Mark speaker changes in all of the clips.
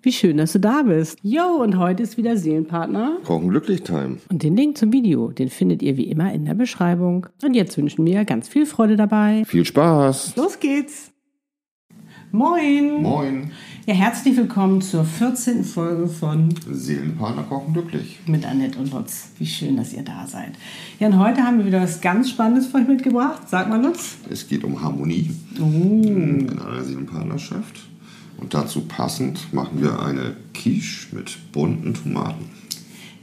Speaker 1: Wie schön, dass du da bist. Jo, und heute ist wieder Seelenpartner.
Speaker 2: Kochen glücklich Time.
Speaker 1: Und den Link zum Video, den findet ihr wie immer in der Beschreibung. Und jetzt wünschen wir ganz viel Freude dabei.
Speaker 2: Viel Spaß.
Speaker 1: Los geht's. Moin.
Speaker 2: Moin.
Speaker 1: Ja, herzlich willkommen zur 14. Folge von
Speaker 2: Seelenpartner kochen glücklich.
Speaker 1: mit Annette und Lutz. Wie schön, dass ihr da seid. Ja, und heute haben wir wieder was ganz Spannendes für euch mitgebracht. Sag mal, Lutz.
Speaker 2: Es geht um Harmonie
Speaker 1: Oh.
Speaker 2: in einer Seelenpartnerschaft. Und dazu passend machen wir eine Quiche mit bunten Tomaten.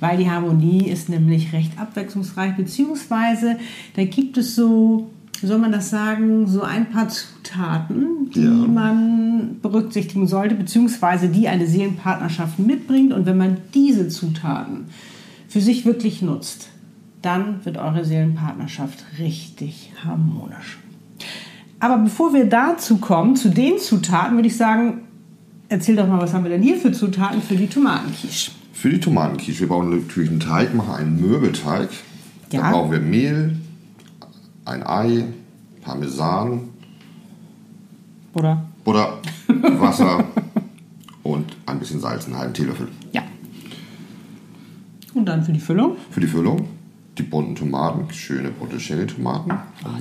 Speaker 1: Weil die Harmonie ist nämlich recht abwechslungsreich, beziehungsweise da gibt es so, wie soll man das sagen, so ein paar Zutaten, die
Speaker 2: Ja.
Speaker 1: man berücksichtigen sollte, beziehungsweise die eine Seelenpartnerschaft mitbringt. Und wenn man diese Zutaten für sich wirklich nutzt, dann wird eure Seelenpartnerschaft richtig harmonisch. Aber bevor wir dazu kommen, zu den Zutaten, würde ich sagen, erzähl doch mal, was haben wir denn hier für Zutaten für die Tomatenquiche?
Speaker 2: Für die Tomatenquiche, wir brauchen natürlich einen Teig, machen einen Mürbeteig.
Speaker 1: Ja.
Speaker 2: Da brauchen wir Mehl, ein Ei, Parmesan,
Speaker 1: Oder?
Speaker 2: Butter, Wasser und ein bisschen Salz, einen halben Teelöffel.
Speaker 1: Ja. Und dann für die Füllung?
Speaker 2: Für die Füllung die bunten Tomaten, schöne bunte Cherry-Tomaten.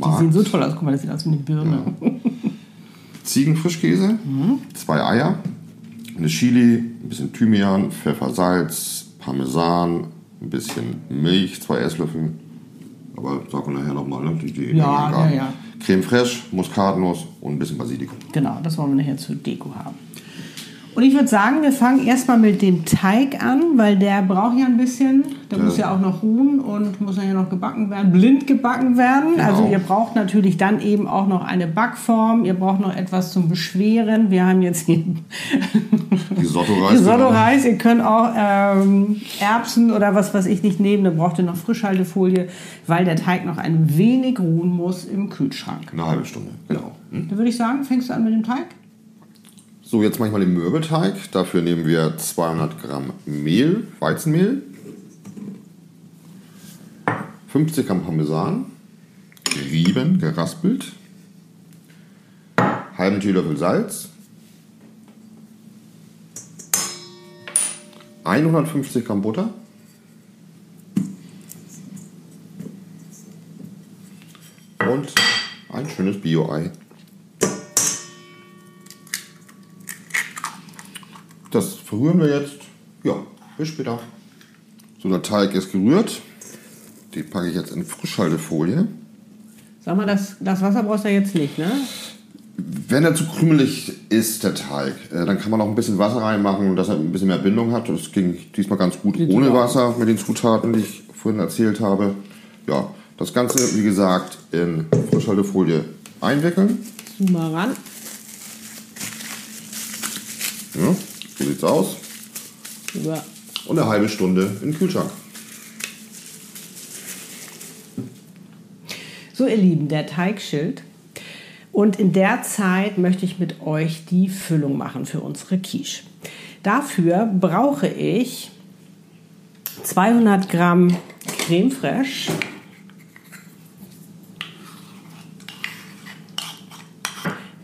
Speaker 1: Die sehen so toll aus. Guck mal, das sieht aus wie eine Birne.
Speaker 2: Ziegenfrischkäse,
Speaker 1: Mhm.
Speaker 2: zwei Eier, eine Chili, ein bisschen Thymian, Pfeffer, Salz, Parmesan, ein bisschen Milch, zwei Esslöffel. Aber sagen wir nachher nochmal, ne? Die, die
Speaker 1: Ja, ja, ja.
Speaker 2: Creme fraiche, Muskatnuss und ein bisschen Basilikum.
Speaker 1: Genau, das wollen wir nachher zur Deko haben. Und ich würde sagen, wir fangen erstmal mit dem Teig an, weil der braucht ja ein bisschen. Der muss ja auch noch ruhen und muss ja noch gebacken werden, blind gebacken werden.
Speaker 2: Genau.
Speaker 1: Also ihr braucht natürlich dann eben auch noch eine Backform. Ihr braucht noch etwas zum Beschweren. Wir haben jetzt hier
Speaker 2: Risotto-Reis.
Speaker 1: Risotto-Reis. Ihr könnt auch ähm, Erbsen oder was weiß ich nicht nehmen. Dann braucht ihr noch Frischhaltefolie, weil der Teig noch ein wenig ruhen muss im Kühlschrank.
Speaker 2: Eine halbe Stunde, genau. Hm?
Speaker 1: Dann würde ich sagen, fängst du an mit dem Teig?
Speaker 2: So, jetzt mache ich mal den Mürbeteig. Dafür nehmen wir 200 Gramm Mehl, Weizenmehl, 50 Gramm Parmesan, gerieben, geraspelt, halben Teelöffel Salz, 150 Gramm Butter, und ein schönes Bio-Ei. Das verrühren wir jetzt. Ja, bis später. So, der Teig ist gerührt. Den packe ich jetzt in Frischhaltefolie.
Speaker 1: Sag mal, das, das Wasser brauchst du jetzt nicht, ne?
Speaker 2: Wenn er zu krümelig ist, der Teig, äh, dann kann man noch ein bisschen Wasser reinmachen, dass er ein bisschen mehr Bindung hat. Das ging diesmal ganz gut
Speaker 1: Geht
Speaker 2: ohne. Wasser mit den Zutaten, die ich vorhin erzählt habe. Ja, das Ganze, wie gesagt, in Frischhaltefolie einwickeln.
Speaker 1: Zoom mal ran.
Speaker 2: Ja, so sieht's aus.
Speaker 1: Ja.
Speaker 2: Und eine halbe Stunde in den Kühlschrank.
Speaker 1: So, ihr Lieben, der Teigschild. Und in der Zeit möchte ich mit euch die Füllung machen für unsere Quiche. Dafür brauche ich 200 Gramm Creme fraiche.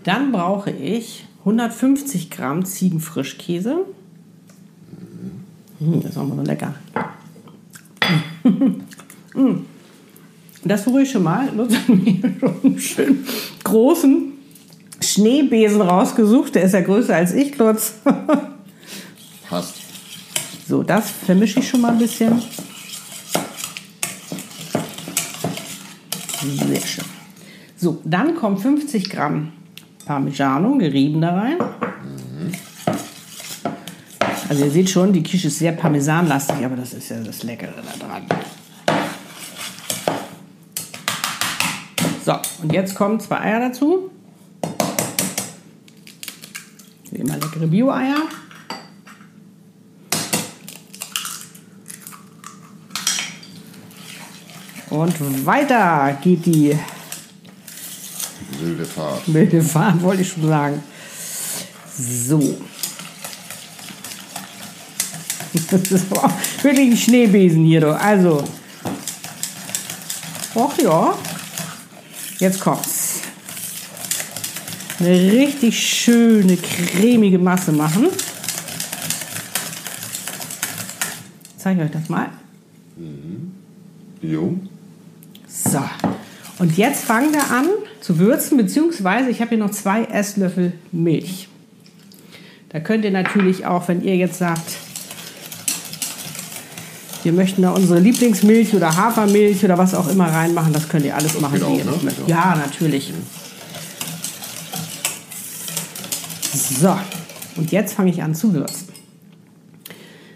Speaker 1: Dann brauche ich 150 Gramm Ziegenfrischkäse. Hm, das ist auch mal so lecker. Mm. Das ich schon mal. Lutz hat mir schon einen schönen großen Schneebesen rausgesucht. Der ist ja größer als ich, Lutz.
Speaker 2: Passt.
Speaker 1: So, das vermische ich schon mal ein bisschen. Sehr schön. So, dann kommen 50 Gramm Parmigiano, gerieben da rein. Also ihr seht schon, die Quiche ist sehr parmesanlastig, aber das ist ja das Leckere da dran. So, und jetzt kommen zwei Eier dazu. Wie immer leckere Bio-Eier. Und weiter geht die
Speaker 2: Fahrt.
Speaker 1: wilde Fahrt, wollte ich schon sagen. So. Das ist wirklich ein Schneebesen hier, du. Also. Och ja. Jetzt kommt's. Eine richtig schöne, cremige Masse machen. Zeige ich euch das mal.
Speaker 2: Jo.
Speaker 1: So. Und jetzt fangen wir an zu würzen, beziehungsweise ich habe hier noch zwei Esslöffel Milch. Da könnt ihr natürlich auch, wenn ihr jetzt sagt, wir möchten da unsere Lieblingsmilch oder Hafermilch oder was auch immer reinmachen, das könnt ihr alles machen,
Speaker 2: geht
Speaker 1: wie
Speaker 2: auch,
Speaker 1: ihr das
Speaker 2: ne?
Speaker 1: Ja, natürlich. So, und jetzt fange ich an zu würzen.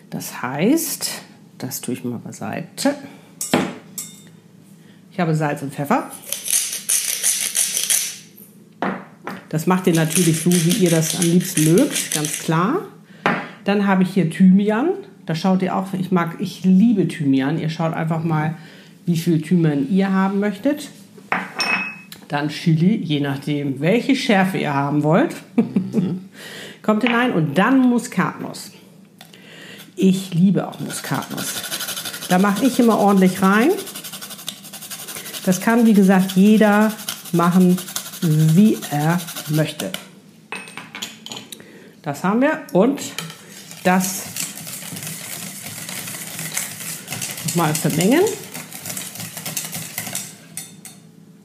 Speaker 1: Das heißt, das tue ich mal beiseite. Ich habe Salz und Pfeffer. Das macht ihr natürlich so, wie ihr das am liebsten mögt, ganz klar. Dann habe ich hier Thymian. Da schaut ihr auch, ich mag, ich liebe Thymian. Ihr schaut einfach mal, wie viel Thymian ihr haben möchtet. Dann Chili, je nachdem, welche Schärfe ihr haben wollt. Kommt hinein und dann Muskatnuss. Ich liebe auch Muskatnuss. Da mache ich immer ordentlich rein. Das kann, wie gesagt, jeder machen, wie er möchte. Das haben wir und das nochmal vermengen.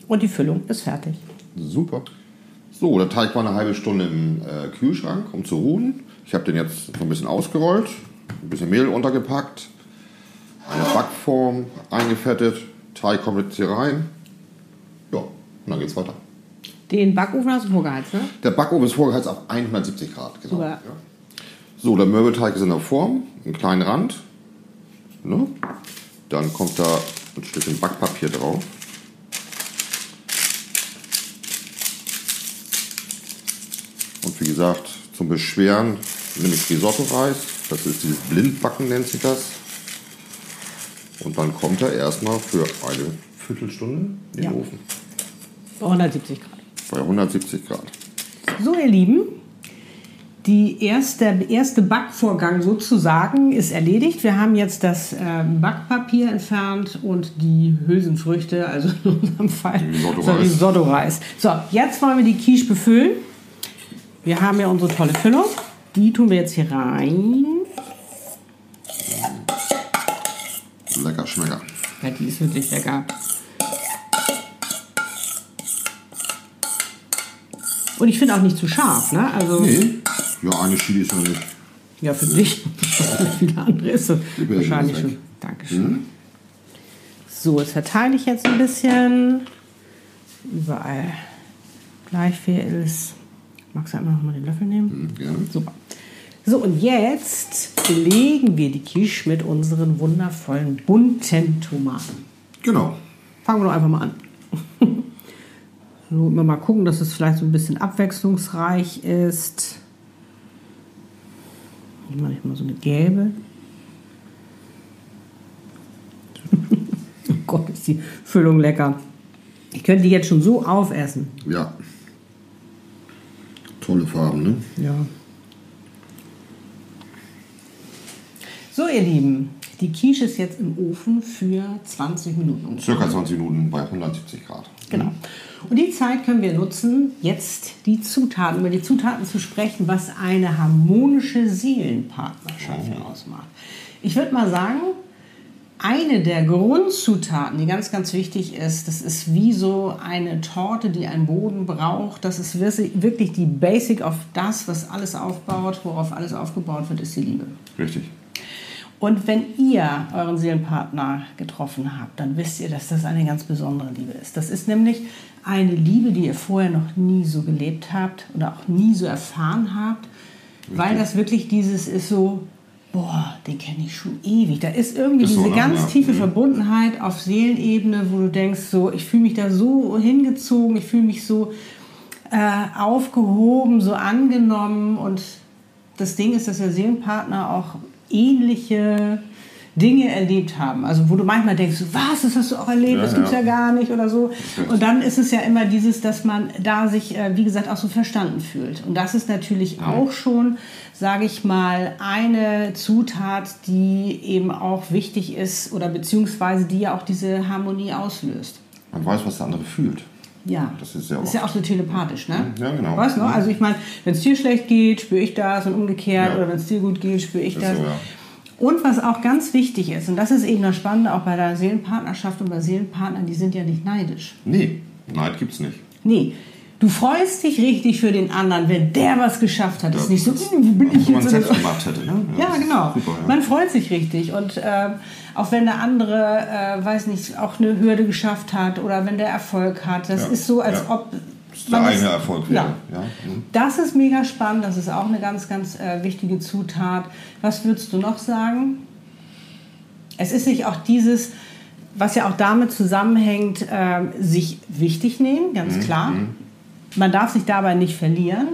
Speaker 1: Und die Füllung ist fertig.
Speaker 2: Super. So, der Teig war eine halbe Stunde im äh, Kühlschrank, um zu ruhen. Ich habe den jetzt so ein bisschen ausgerollt, ein bisschen Mehl untergepackt, eine Backform eingefettet, Teig kommt jetzt hier rein. Ja, und dann geht's weiter.
Speaker 1: Den Backofen hast du vorgeheizt, ne?
Speaker 2: Der Backofen ist vorgeheizt auf 170 Grad. Genau. Ja. So, der Mürbeteig ist in der Form, einen kleinen Rand. Ne? Dann kommt da ein Stückchen Backpapier drauf. Und wie gesagt, zum Beschweren nehme ich Risotto-Reis. Das ist dieses Blindbacken, nennt sich das. Und dann kommt er erstmal für eine Viertelstunde in den
Speaker 1: Ja.
Speaker 2: Ofen.
Speaker 1: Bei 170 Grad.
Speaker 2: Bei 170 Grad.
Speaker 1: So, ihr Lieben, die erste, der erste Backvorgang sozusagen ist erledigt. Wir haben jetzt das ähm, Backpapier entfernt und die Hülsenfrüchte, also in unserem Fall
Speaker 2: Risotto-Reis.
Speaker 1: so Risotto-Reis. So, jetzt wollen wir die Quiche befüllen. Wir haben ja unsere tolle Füllung. Die tun wir jetzt hier rein.
Speaker 2: Lecker Schmecker.
Speaker 1: Ja, die ist wirklich lecker. Und ich finde auch nicht zu scharf, ne? Also,
Speaker 2: Nee. Ja, eine Chili ist noch nicht.
Speaker 1: ja, für dich. Viele andere ist so wahrscheinlich schon. Dankeschön. So, jetzt verteile ich jetzt ein bisschen. Überall gleich viel ist. Magst du einmal noch mal den Löffel nehmen?
Speaker 2: Gerne.
Speaker 1: Super. So, und jetzt belegen wir die Quiche mit unseren wundervollen bunten Tomaten.
Speaker 2: Genau.
Speaker 1: Fangen wir doch einfach mal an. so, immer mal gucken, dass es vielleicht so ein bisschen abwechslungsreich ist. Ich mache mal so eine gelbe. oh Gott, ist die Füllung lecker. Ich könnte die jetzt schon so aufessen.
Speaker 2: Ja. Tolle Farben, ne?
Speaker 1: Ja. So, ihr Lieben, die Quiche ist jetzt im Ofen für 20 Minuten.
Speaker 2: Circa 20 Minuten bei 170 Grad.
Speaker 1: Genau. Und die Zeit können wir nutzen, jetzt die Zutaten, über die Zutaten zu sprechen, was eine harmonische Seelenpartnerschaft ausmacht. Ich würde mal sagen, eine der Grundzutaten, die ganz, ganz wichtig ist, das ist wie so eine Torte, die einen Boden braucht. Das ist wirklich die Basic auf das, was alles aufbaut, worauf alles aufgebaut wird, ist die Liebe.
Speaker 2: Richtig.
Speaker 1: Und wenn ihr euren Seelenpartner getroffen habt, dann wisst ihr, dass das eine ganz besondere Liebe ist. Das ist nämlich eine Liebe, die ihr vorher noch nie so gelebt habt oder auch nie so erfahren habt, weil das wirklich dieses ist so, boah, den kenne ich schon ewig. Da ist irgendwie
Speaker 2: Ist so,
Speaker 1: diese
Speaker 2: ne?
Speaker 1: ganz
Speaker 2: Ja.
Speaker 1: tiefe
Speaker 2: Mhm.
Speaker 1: Verbundenheit auf Seelenebene, wo du denkst, so, ich fühle mich da so hingezogen, ich fühle mich so äh, aufgehoben, so angenommen. Und das Ding ist, dass der Seelenpartner auch ähnliche Dinge erlebt haben. Also wo du manchmal denkst, was, das hast du auch erlebt,
Speaker 2: Ja,
Speaker 1: das gibt's ja.
Speaker 2: ja.
Speaker 1: gar nicht oder so. Und dann ist es ja immer dieses, dass man da sich, äh, wie gesagt, auch so verstanden fühlt. Und das ist natürlich auch schon, sage ich mal, eine Zutat, die eben auch wichtig ist oder beziehungsweise die ja auch diese Harmonie auslöst.
Speaker 2: Man weiß, was der andere fühlt.
Speaker 1: Ja,
Speaker 2: Das ist sehr
Speaker 1: ist ja auch so telepathisch, ne?
Speaker 2: Ja, genau.
Speaker 1: Weißt du,
Speaker 2: Mhm.
Speaker 1: also ich meine, wenn es dir schlecht geht, spüre ich das und umgekehrt,
Speaker 2: Ja.
Speaker 1: oder wenn es dir gut geht, spüre ich
Speaker 2: Ist
Speaker 1: das.
Speaker 2: so, ja.
Speaker 1: Und was auch ganz wichtig ist, und das ist eben das Spannende auch bei der Seelenpartnerschaft und bei Seelenpartnern, die sind ja nicht neidisch.
Speaker 2: Nee, Neid gibt's nicht.
Speaker 1: Nee, du freust dich richtig für den anderen, wenn der was geschafft hat. Das ist nicht so, "Hm, bin ich
Speaker 2: Wenn man
Speaker 1: jetzt?
Speaker 2: selbst
Speaker 1: so.
Speaker 2: gemacht hätte. Ne?
Speaker 1: Ja,
Speaker 2: ist
Speaker 1: genau.
Speaker 2: Super, ja.
Speaker 1: Man freut sich richtig. Und ähm, auch wenn der andere, äh, weiß nicht, auch eine Hürde geschafft hat oder wenn der Erfolg hat, das
Speaker 2: Ja,
Speaker 1: ist so, als
Speaker 2: ja.
Speaker 1: ob.
Speaker 2: ist der eigene Erfolg wäre.
Speaker 1: Ja.
Speaker 2: Ja. Mhm.
Speaker 1: Das ist mega spannend, das ist auch eine ganz, ganz äh, wichtige Zutat. Was würdest du noch sagen? Es ist nicht auch dieses, was ja auch damit zusammenhängt, ähm, sich wichtig nehmen, ganz
Speaker 2: Mhm,
Speaker 1: klar. Man darf sich dabei nicht verlieren.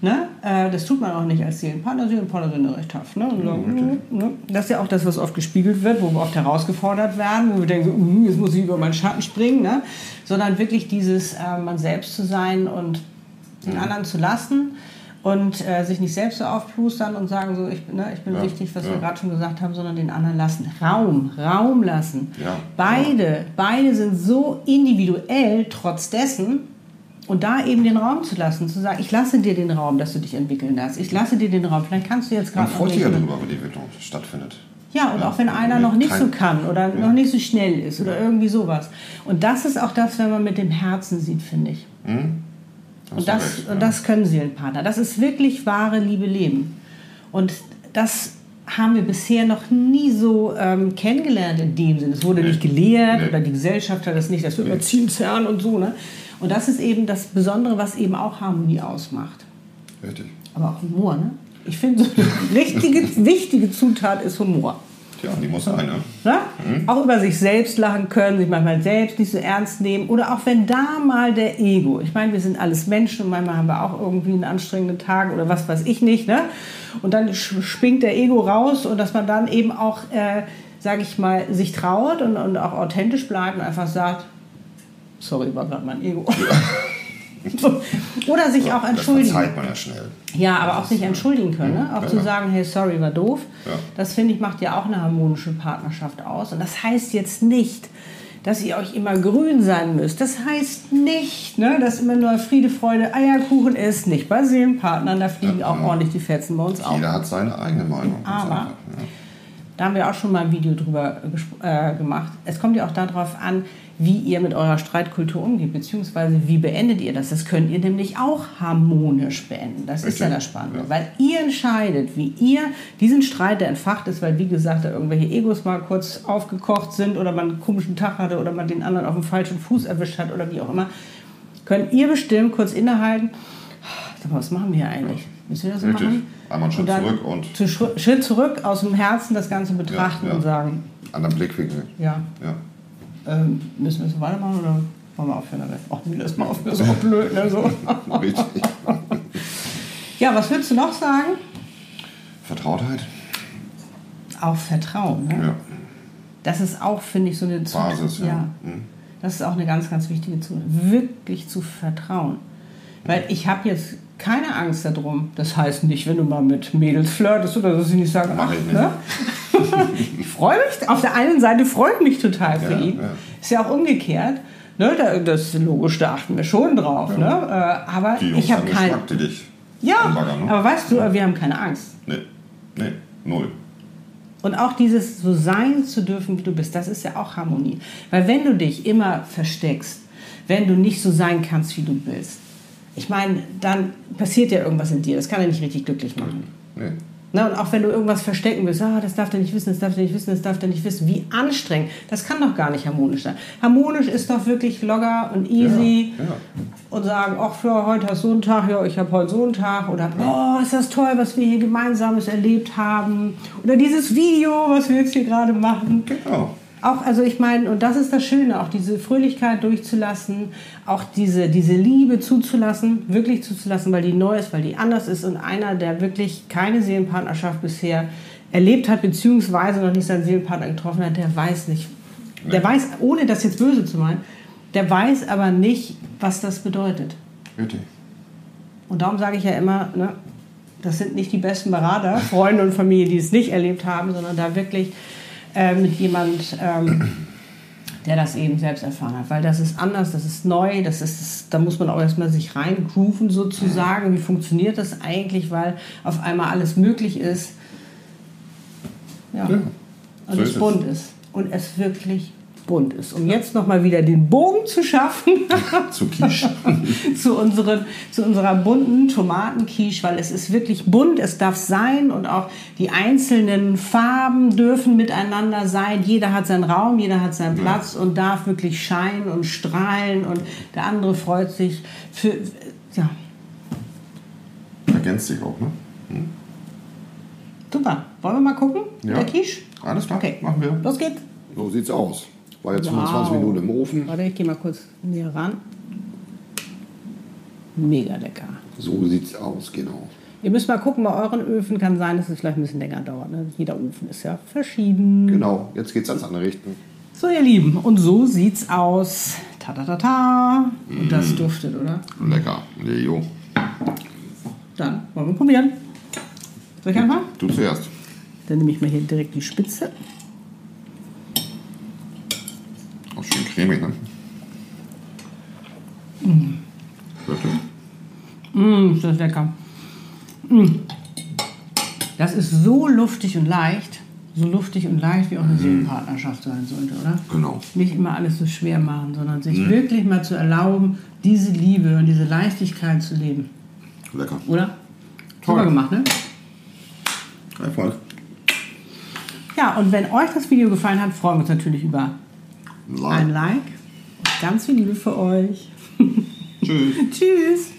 Speaker 1: Ne? Äh, das tut man auch nicht als Seelenpartner. Seelenpartner sind ja recht tough. Ne? Und sagen, "Mm, ne? Das ist ja auch das, was oft gespiegelt wird, wo wir oft herausgefordert werden, wo wir denken, so, "Mm, jetzt muss ich über meinen Schatten springen. Ne? Sondern wirklich dieses, äh, man selbst zu sein und den anderen zu lassen und äh, sich nicht selbst so aufplustern und sagen, so, ich, bin- ne, ich bin
Speaker 2: Ja,
Speaker 1: wichtig, was
Speaker 2: ja.
Speaker 1: wir gerade schon gesagt haben, sondern den anderen lassen. Raum, Raum lassen.
Speaker 2: Ja,
Speaker 1: beide, beide sind so individuell, trotz dessen, und da eben den Raum zu lassen, zu sagen, ich lasse dir den Raum, dass du dich entwickeln darfst. Ich lasse dir den Raum. Vielleicht kannst du jetzt
Speaker 2: Man
Speaker 1: gerade noch
Speaker 2: freut sich ja darüber, wenn die Entwicklung stattfindet.
Speaker 1: Ja, und
Speaker 2: Ja,
Speaker 1: auch wenn einer noch nicht so kann oder noch nicht so schnell ist oder irgendwie sowas. Und das ist auch das, wenn man mit dem Herzen sieht, finde ich.
Speaker 2: Hast
Speaker 1: Und
Speaker 2: du
Speaker 1: das,
Speaker 2: recht,
Speaker 1: und
Speaker 2: ja.
Speaker 1: das können Seelenpartner. Das ist wirklich wahre Liebe leben. Und das haben wir bisher noch nie so ähm, kennengelernt in dem Sinne. Es wurde
Speaker 2: Nee.
Speaker 1: nicht gelehrt
Speaker 2: Nee.
Speaker 1: oder die Gesellschaft hat das nicht, das wird Erziehungsherren und so. Ne? Und das ist eben das Besondere, was eben auch Harmonie ausmacht.
Speaker 2: Richtig.
Speaker 1: Aber auch Humor, ne? Ich finde, so eine richtige, wichtige Zutat ist Humor.
Speaker 2: Tja, die muss sein, ne?
Speaker 1: Ne? Auch über sich selbst lachen können, sich manchmal selbst nicht so ernst nehmen. Oder auch wenn da mal der Ego, ich meine, wir sind alles Menschen und manchmal haben wir auch irgendwie einen anstrengenden Tag oder was weiß ich nicht. Ne? Und dann springt der Ego raus und dass man dann eben auch, äh, sage ich mal, sich traut und, und auch authentisch bleibt und einfach sagt, sorry, war gerade mein Ego. Oder sich auch
Speaker 2: Das
Speaker 1: entschuldigen.
Speaker 2: verzeiht man ja schnell.
Speaker 1: Ja, aber auch sich entschuldigen können. Ne? Auch
Speaker 2: Ja,
Speaker 1: zu
Speaker 2: ja.
Speaker 1: sagen, hey, sorry, war doof.
Speaker 2: Ja.
Speaker 1: Das finde ich macht ja auch eine harmonische Partnerschaft aus. Und das heißt jetzt nicht, dass ihr euch immer grün sein müsst. Das heißt nicht, ne, dass immer nur Friede, Freude, Eierkuchen ist. Nicht bei Seelenpartnern, da fliegen auch ordentlich die Fetzen bei uns auf.
Speaker 2: Jeder hat seine eigene Meinung.
Speaker 1: Aber-
Speaker 2: ja.
Speaker 1: Da haben wir auch schon mal ein Video drüber gespro- äh, gemacht. Es kommt ja auch darauf an, wie ihr mit eurer Streitkultur umgeht, beziehungsweise wie beendet ihr das. Das könnt ihr nämlich auch harmonisch beenden. Das ist ja
Speaker 2: Richtig.
Speaker 1: das Spannende.
Speaker 2: Ja.
Speaker 1: Weil ihr entscheidet, wie ihr diesen Streit, der entfacht ist, weil wie gesagt, da irgendwelche Egos mal kurz aufgekocht sind oder man einen komischen Tag hatte oder man den anderen auf dem falschen Fuß erwischt hat oder wie auch immer, könnt ihr bestimmt kurz innehalten. Was machen wir eigentlich? Müssen wir das so
Speaker 2: Richtig.
Speaker 1: machen?
Speaker 2: Einmal einen Schritt zurück und-
Speaker 1: zu Schritt, zurück aus dem Herzen das Ganze betrachten
Speaker 2: Ja, ja.
Speaker 1: und sagen,
Speaker 2: Anderen Blickwinkel.
Speaker 1: ja,
Speaker 2: Ja.
Speaker 1: ähm, müssen wir so weitermachen oder wollen wir aufhören damit? Ach nee, lass mal auf, das ist auch blöd. Ne? So.
Speaker 2: Richtig.
Speaker 1: Ja, was würdest du noch sagen?
Speaker 2: Vertrautheit.
Speaker 1: Auch Vertrauen. Ne?
Speaker 2: Ja.
Speaker 1: Das ist auch, finde ich, so eine Zut-
Speaker 2: Basis, ja. Mhm.
Speaker 1: Das ist auch eine ganz, ganz wichtige Zutat. Wirklich zu vertrauen. Weil ich habe jetzt keine Angst darum. Das heißt nicht, wenn du mal mit Mädels flirtest oder so, dass sie nicht sagen,
Speaker 2: Mach
Speaker 1: ach,
Speaker 2: ich nicht.
Speaker 1: ne? ich freue mich, auf der einen Seite freue ich mich total für
Speaker 2: Ja,
Speaker 1: ihn.
Speaker 2: ja.
Speaker 1: Ist ja auch umgekehrt. Ne, da, das ist logisch, da achten wir schon drauf. Ne? Äh, aber
Speaker 2: Die Jungs
Speaker 1: ich habe
Speaker 2: haben
Speaker 1: kein.
Speaker 2: Geschmack, die dich
Speaker 1: Ja,
Speaker 2: anbaggern, ne?
Speaker 1: aber weißt du, wir haben keine Angst.
Speaker 2: Nee. Nee. Null.
Speaker 1: Und auch dieses so sein zu dürfen, wie du bist, das ist ja auch Harmonie. Weil wenn du dich immer versteckst, wenn du nicht so sein kannst, wie du bist, ich meine, dann passiert ja irgendwas in dir. Das kann ja nicht richtig glücklich machen.
Speaker 2: Nee.
Speaker 1: Na, und auch wenn du irgendwas verstecken willst, ah, das darf der nicht wissen, das darf der nicht wissen, das darf der nicht wissen, wie anstrengend. Das kann doch gar nicht harmonisch sein. Harmonisch ist doch wirklich locker und easy
Speaker 2: Ja, ja.
Speaker 1: und sagen, ach, ja, heute hast du einen Tag, ja, ich habe heute so einen Tag. Oder, oh, ist das toll, was wir hier gemeinsames erlebt haben. Oder dieses Video, was wir jetzt hier gerade machen.
Speaker 2: Genau.
Speaker 1: Auch, also ich meine, und das ist das Schöne, auch diese Fröhlichkeit durchzulassen, auch diese, diese Liebe zuzulassen, wirklich zuzulassen, weil die neu ist, weil die anders ist und einer, der wirklich keine Seelenpartnerschaft bisher erlebt hat, beziehungsweise noch nicht seinen Seelenpartner getroffen hat, der weiß nicht. Der weiß, ohne das jetzt böse zu meinen, der weiß aber nicht, was das bedeutet.
Speaker 2: Richtig.
Speaker 1: Und darum sage ich ja immer, ne, das sind nicht die besten Berater, Freunde und Familie, die es nicht erlebt haben, sondern da wirklich mit jemand, ähm, der das eben selbst erfahren hat. Weil das ist anders, das ist neu, das ist, da muss man auch erstmal sich reingrooven sozusagen. Wie funktioniert das eigentlich, weil auf einmal alles möglich ist. Ja.
Speaker 2: Ja,
Speaker 1: und
Speaker 2: so ist es.
Speaker 1: bunt ist. Und es wirklich bunt ist. Um jetzt nochmal wieder den Bogen zu schaffen
Speaker 2: Zu Quiche.
Speaker 1: zu, unseren, zu unserer bunten Tomatenquiche, weil es ist wirklich bunt, es darf sein und auch die einzelnen Farben dürfen miteinander sein. Jeder hat seinen Raum, jeder hat seinen Platz und darf wirklich scheinen und strahlen und der andere freut sich für, ja,
Speaker 2: Ergänzt sich auch, ne?
Speaker 1: super. Wollen wir mal gucken
Speaker 2: Ja.
Speaker 1: der Quiche?
Speaker 2: Alles klar,
Speaker 1: Okay,
Speaker 2: machen wir.
Speaker 1: los geht's.
Speaker 2: So sieht's aus. War jetzt
Speaker 1: Wow.
Speaker 2: 25 Minuten im Ofen.
Speaker 1: Warte, ich gehe mal kurz näher ran. Mega lecker.
Speaker 2: So sieht's aus, genau.
Speaker 1: Ihr müsst mal gucken, bei euren Öfen kann sein, dass es vielleicht ein bisschen länger dauert. Ne? Jeder Ofen ist ja verschieden.
Speaker 2: Genau, jetzt geht's ans andere Richten.
Speaker 1: So, ihr Lieben, und so sieht's aus. Ta ta ta ta. Und das duftet, oder?
Speaker 2: Lecker, Leo.
Speaker 1: Dann wollen wir probieren. Soll ich anfangen?
Speaker 2: Du zuerst.
Speaker 1: Dann nehme ich mal hier direkt die Spitze.
Speaker 2: Auch schön cremig, ne? Wirklich?
Speaker 1: Mmh, ist das lecker. Mmh. Das ist so luftig und leicht. So luftig und leicht, wie auch eine Seelenpartnerschaft sein sollte, oder?
Speaker 2: Genau.
Speaker 1: Nicht immer alles so schwer machen, sondern sich wirklich mal zu erlauben, diese Liebe und diese Leichtigkeit zu leben.
Speaker 2: Lecker.
Speaker 1: Oder?
Speaker 2: Toll.
Speaker 1: Super gemacht, ne?
Speaker 2: Erfolg.
Speaker 1: Ja, und wenn euch das Video gefallen hat, freuen wir uns natürlich über ein
Speaker 2: Like.
Speaker 1: Like. Und ganz viel Liebe für euch.
Speaker 2: Tschüss.
Speaker 1: Tschüss.